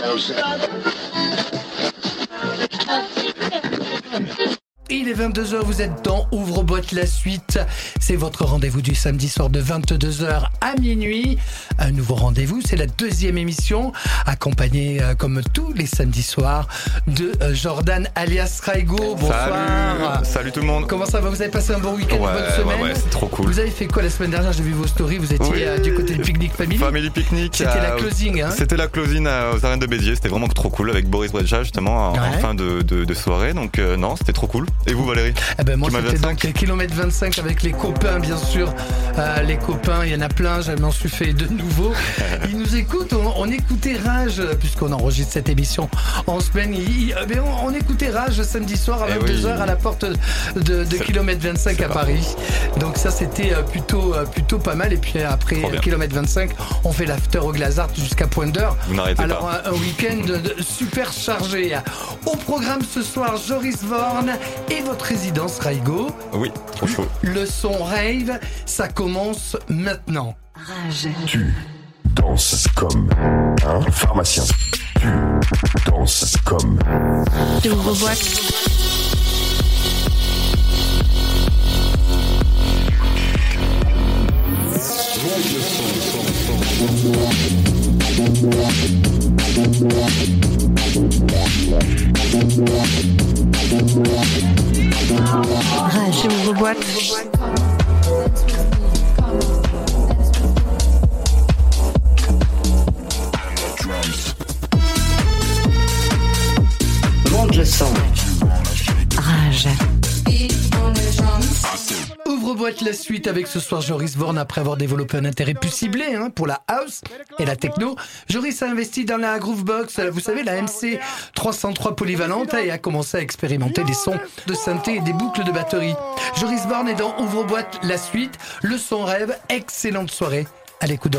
Thank you. Il est 22h, vous êtes dans Ouvre-boîte la suite. C'est votre rendez-vous du samedi soir de 22h à minuit. Un nouveau rendez-vous, c'est la deuxième émission, accompagnée euh, comme tous les samedis soirs de euh, Jordan alias Raigo. Bonsoir. Salut, salut tout le monde. Comment ça va? Vous avez passé un bon week-end, une Ouais, bonne semaine ouais, ouais, c'est trop cool. Vous avez fait quoi la semaine dernière? J'ai vu vos stories, vous étiez Oui. euh, du côté du pique-nique family. Family Picnic. C'était la euh, closing, hein C'était la closing aux arènes de Béziers. C'était vraiment trop cool avec Boris Brejcha justement en, fin de, de, de soirée. Donc non, c'était trop cool. Et vous Valérie Eh ben moi c'était donc kilomètre 25 avec les copains bien sûr. Euh, les copains, il y en a plein, je m'en suis fait de nouveau. Ils nous écoutent, on, on écoutait Rage puisqu'on enregistre cette émission en semaine. Il- il- eh ben, on, on écoutait Rage samedi soir à Eh 22h oui. à la porte de, de kilomètre 25 c'est à. Paris. Donc ça c'était euh, plutôt euh, plutôt pas mal et puis après kilomètre 25, on fait l'after au Glazart jusqu'à point d'heure. Alors pas. un, un week-end super chargé. Au programme ce soir, Joris Vorn et votre résidence Raigo. Oui, trop chaud. Le son rave, ça commence maintenant. Rage. Tu danses comme un pharmacien. Tu danses comme. Rage. Ouvre-boîte. Monte le son. Rage. Ouvre-boîte la suite avec ce soir Joris Vorn après avoir développé un intérêt plus ciblé hein, pour la house et la techno. Joris a investi dans la Groovebox, vous savez la MC 303 polyvalente et a commencé à expérimenter des sons de synthé et des boucles de batterie. Joris Vorn est dans Ouvre-boîte la suite, le son rêve, excellente soirée à l'écoute de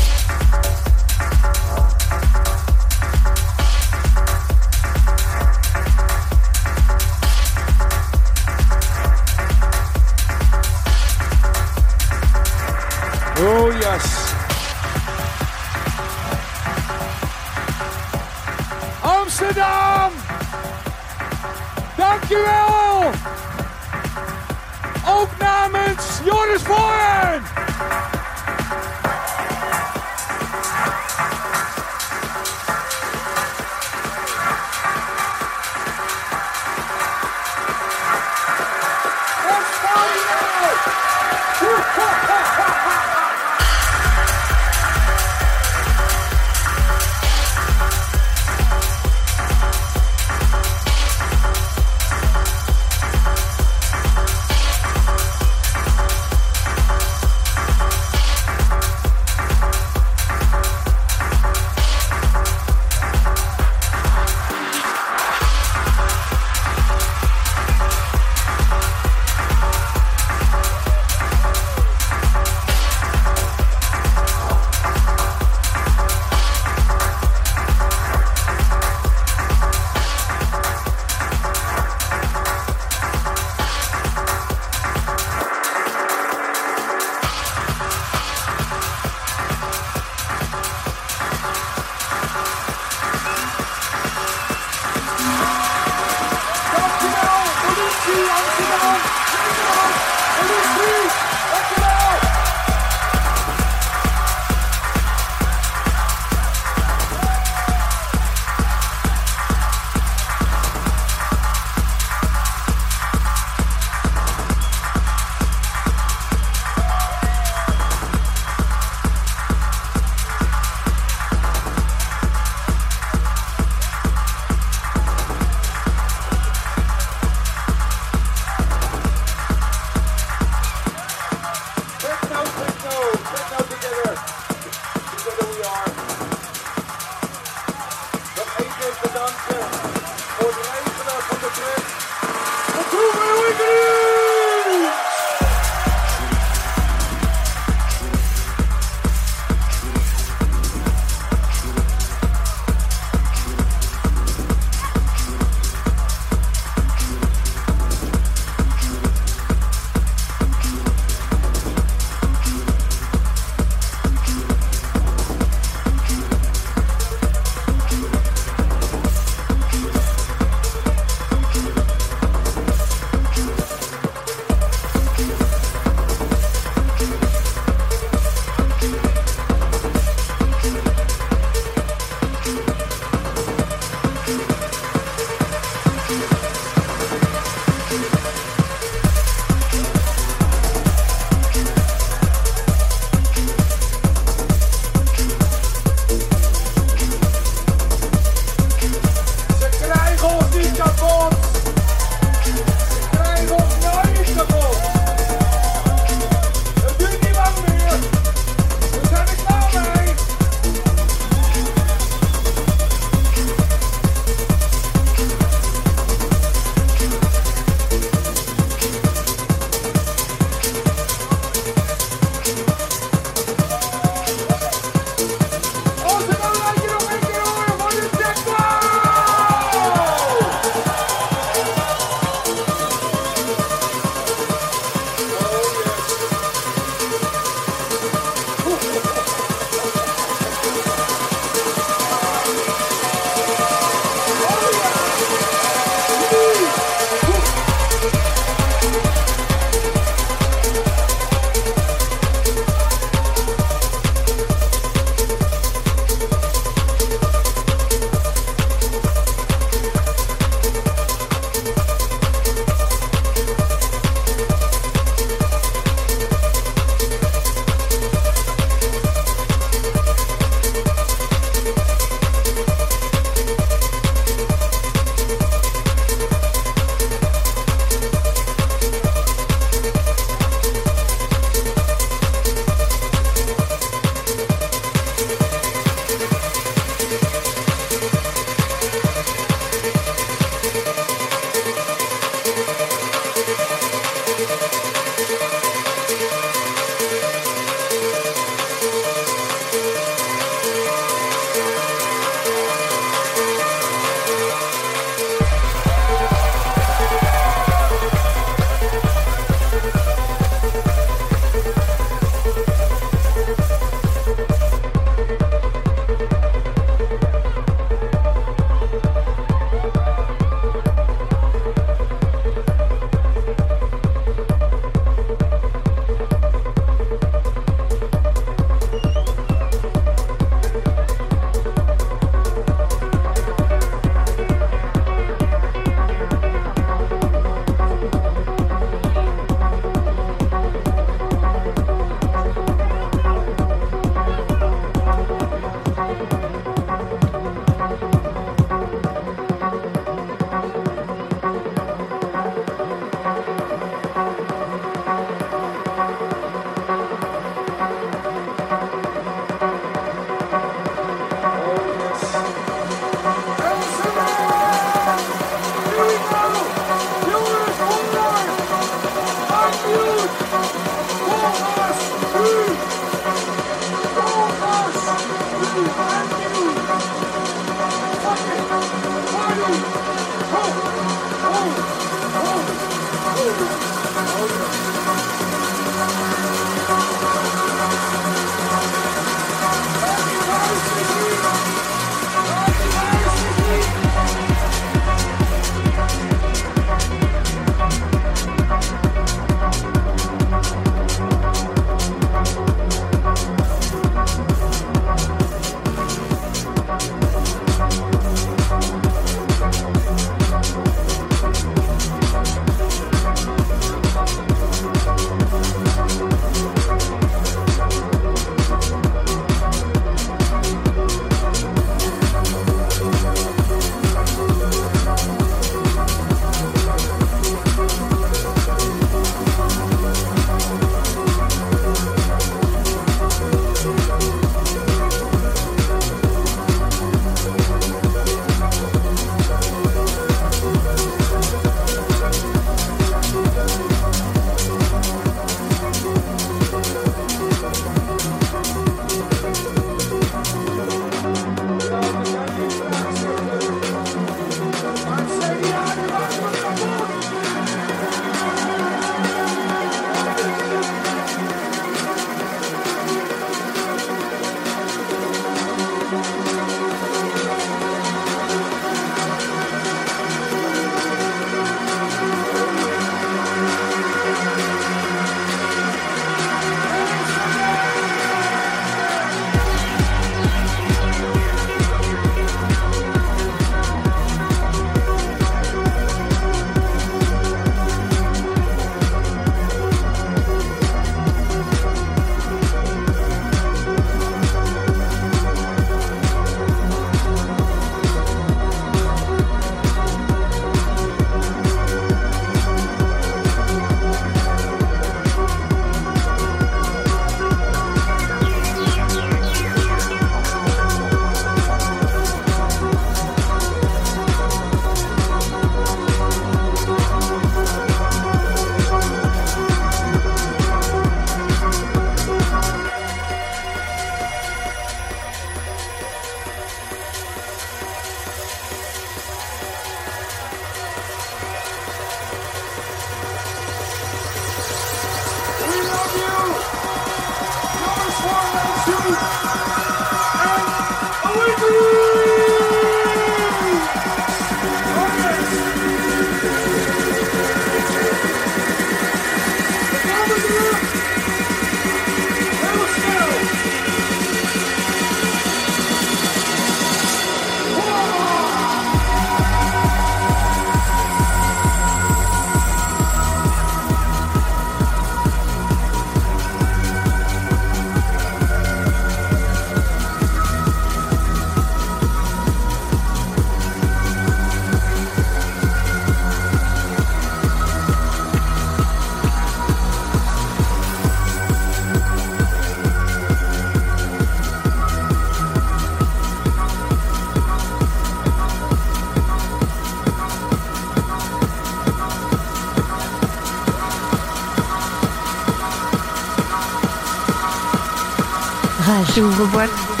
J'ouvre-boîte.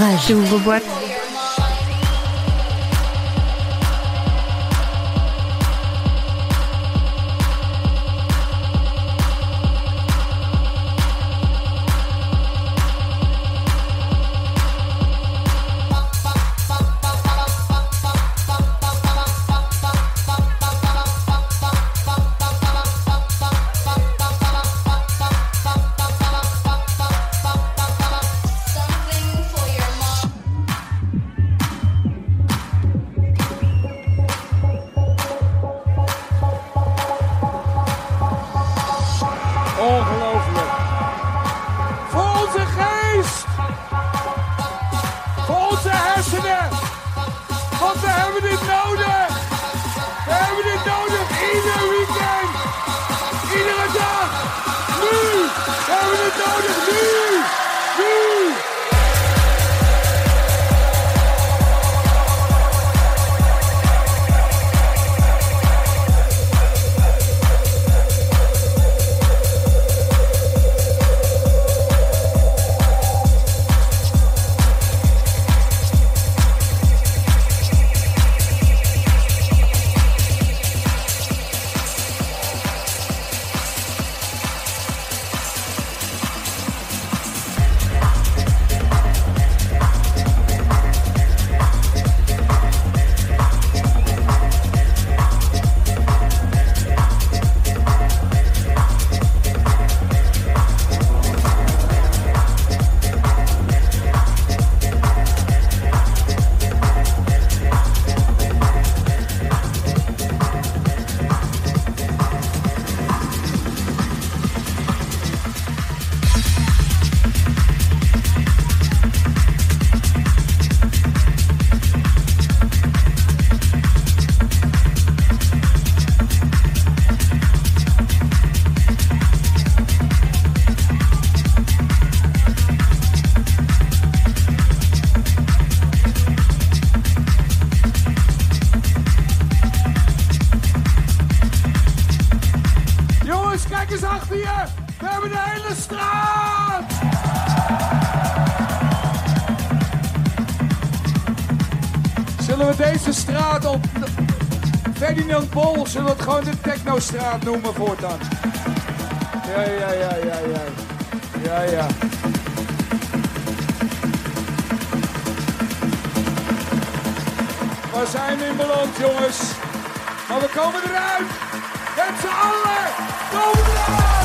Rage. Ouvre-boîte. Ongelooflijk. Technostraat noemen voortaan? Ja, ja, ja, ja, ja. Ja, ja. Waar zijn we in beland, jongens? Maar we komen eruit! Met z'n allen! Komen we eruit!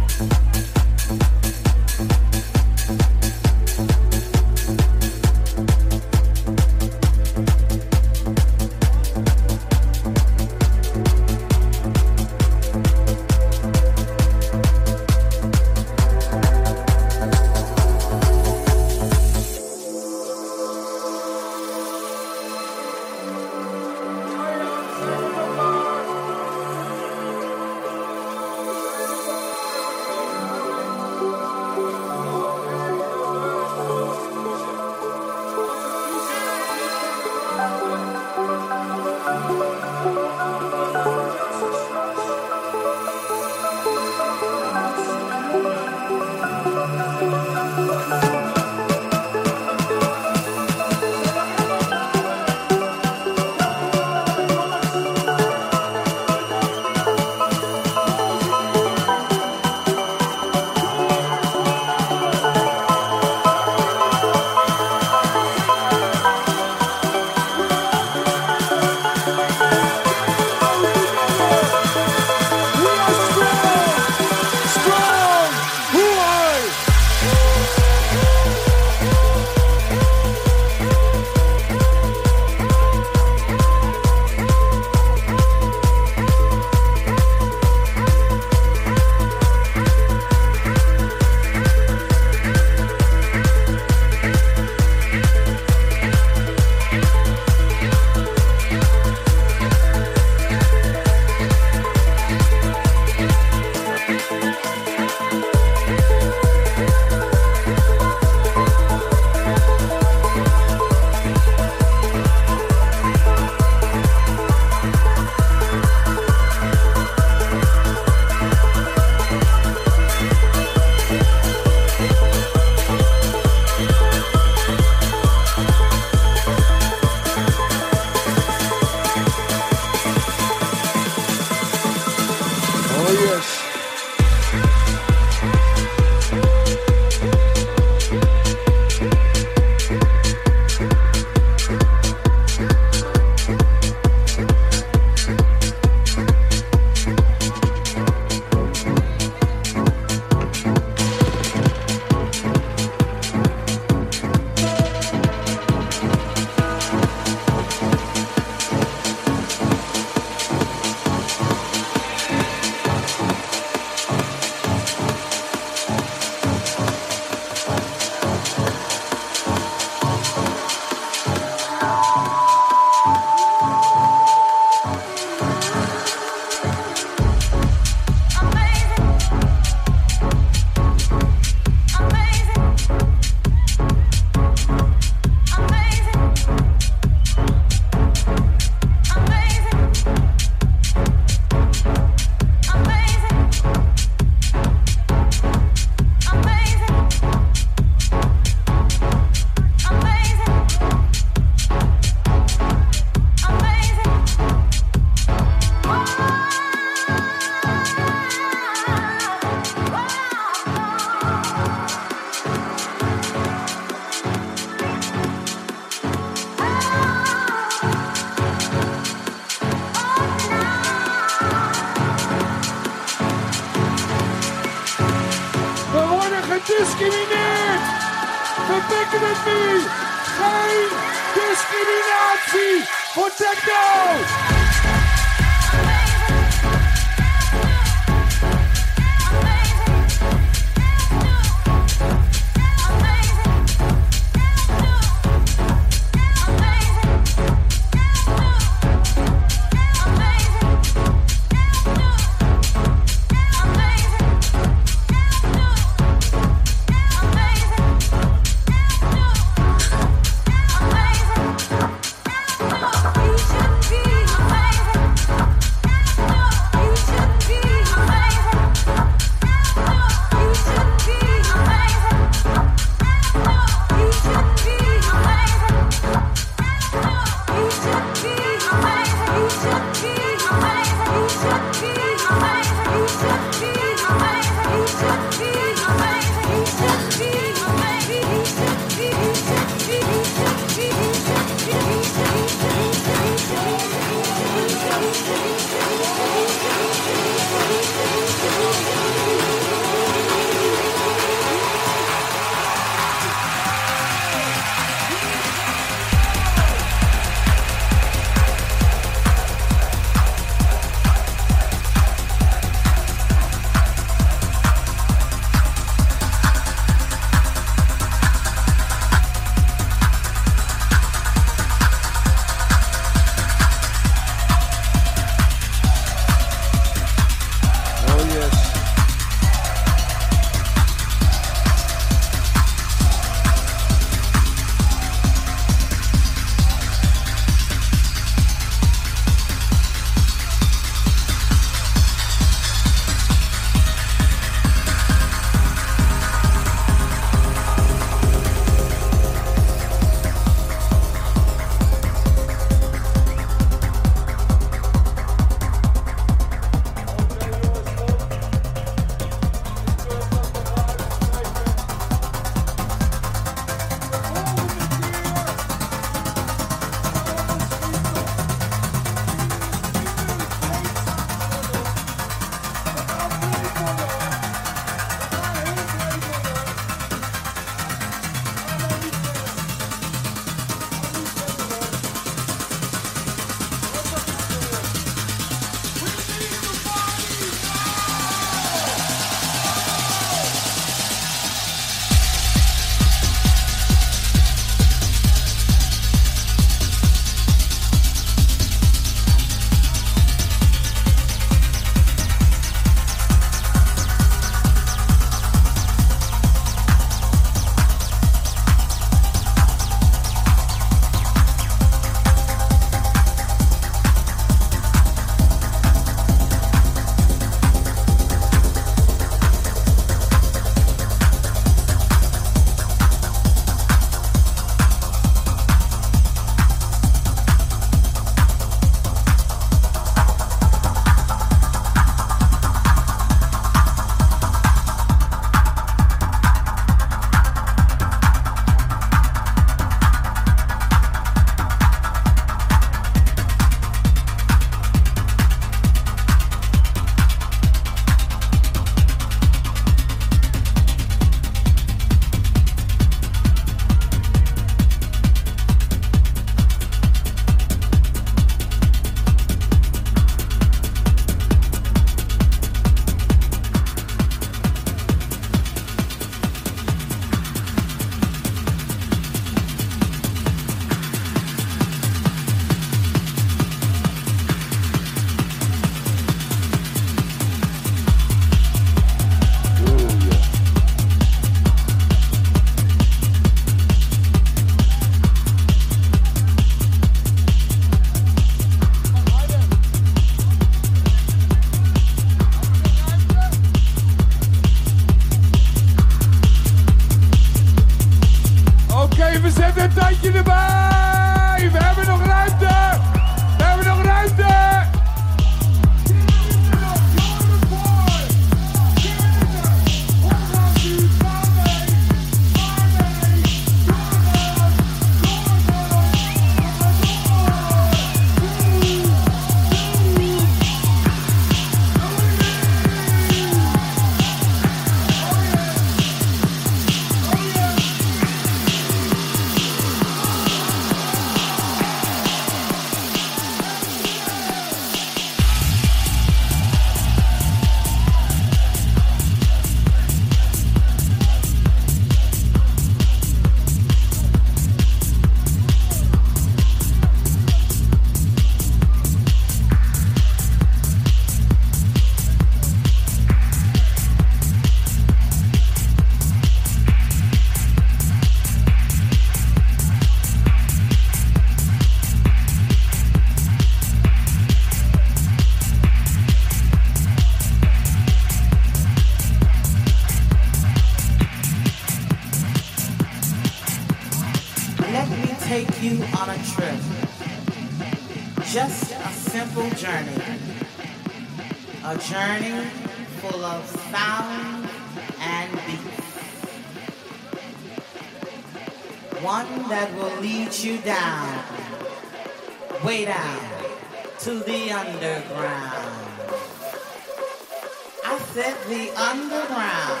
I the underground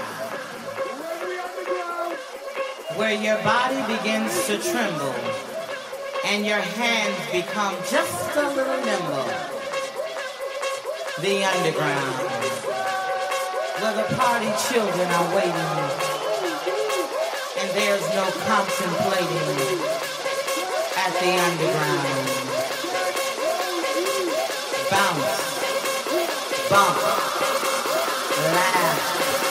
where your body begins to tremble and your hands become just a little nimble. The underground, where the party children are waiting and there's no contemplating at the underground. Bounce, bump, Thank you.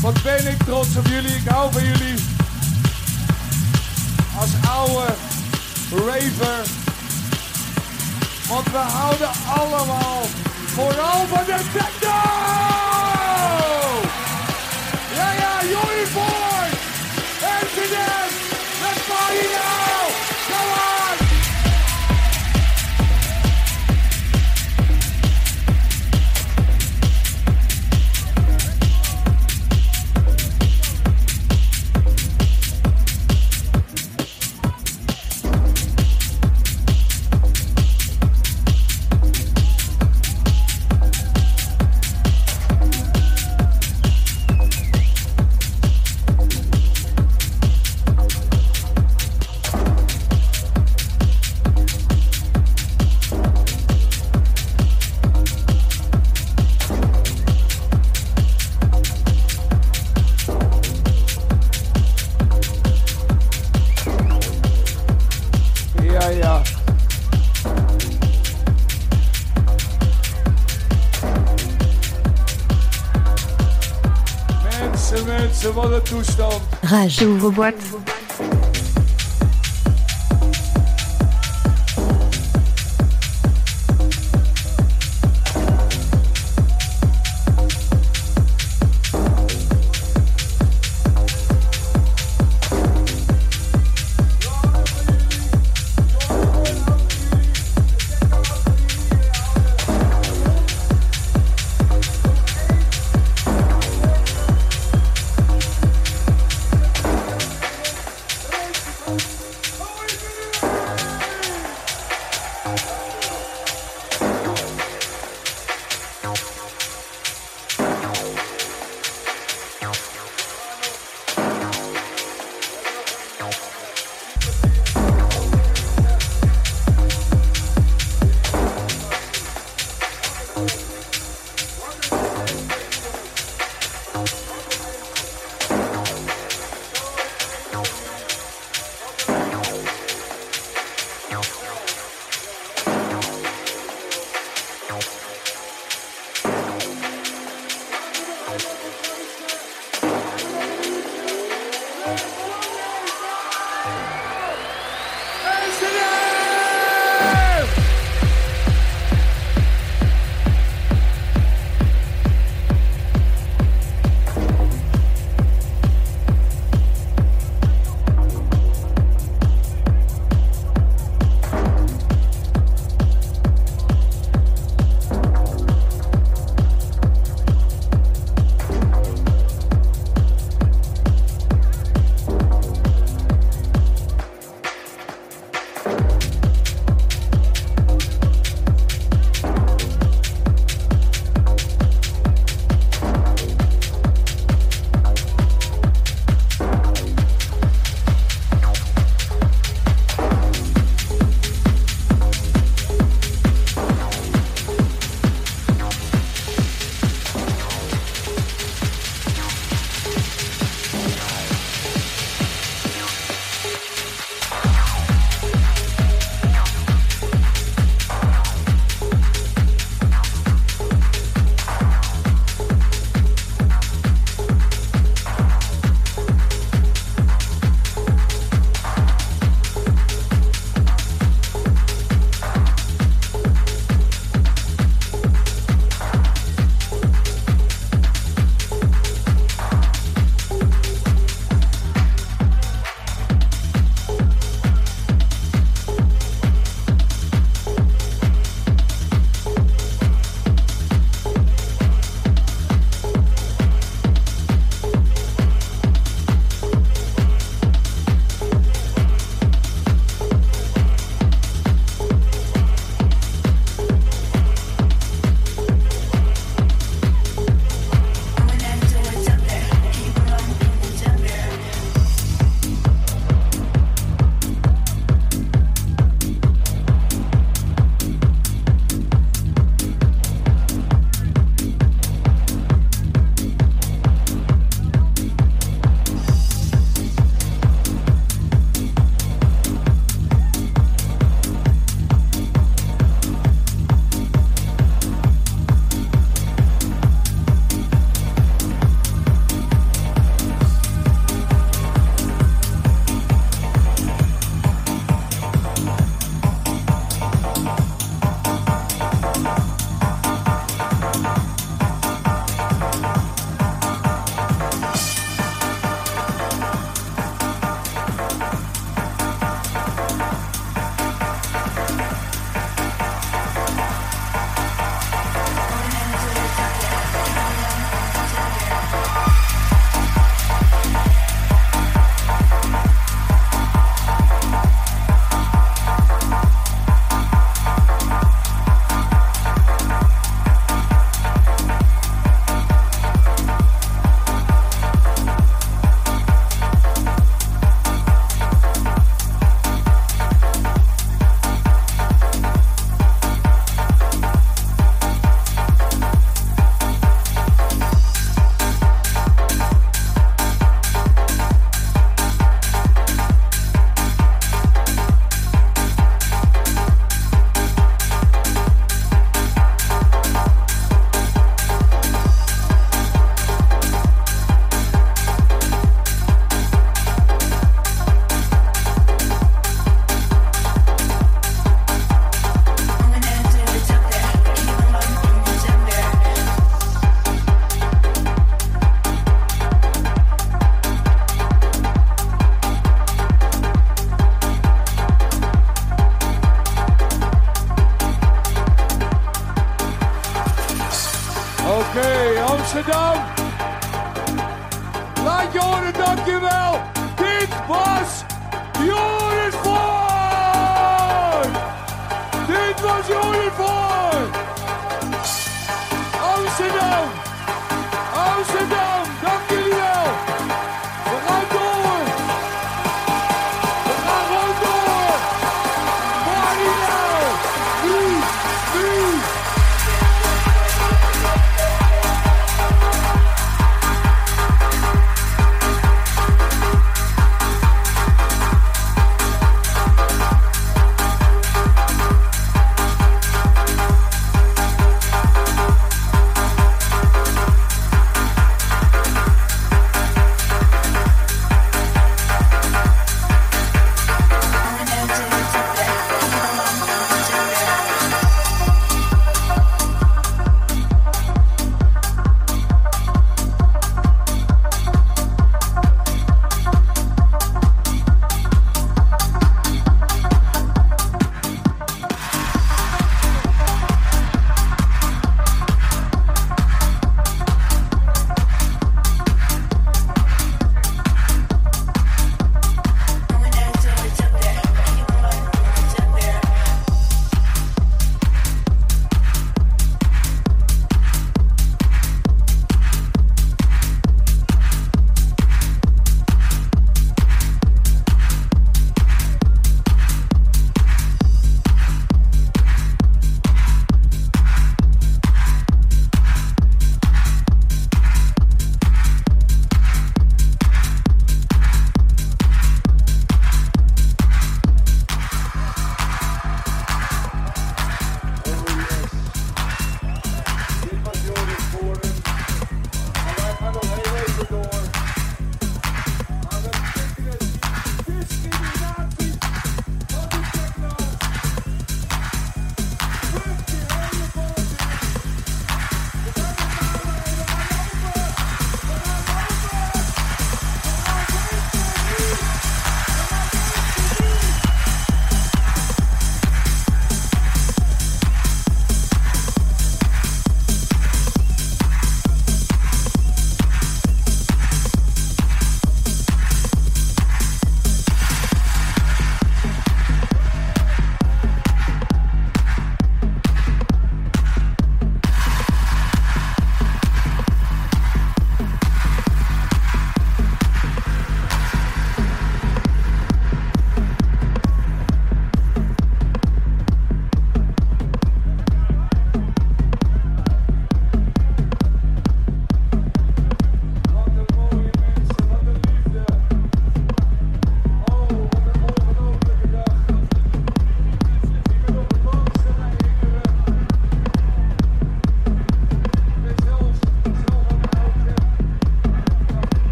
Wat ben ik trots op jullie. Ik hou van jullie. Als oude raver. Want we houden allemaal vooral van de techno! Ja, ja, Joey Boy! Amsterdam! Let's now! Rage. J'ouvre boîte.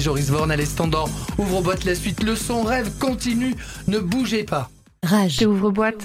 Joris Vorn à l'estandard. Ouvre boîte la suite, le son rêve continue, ne bougez pas. Rage. Ouvre boîte.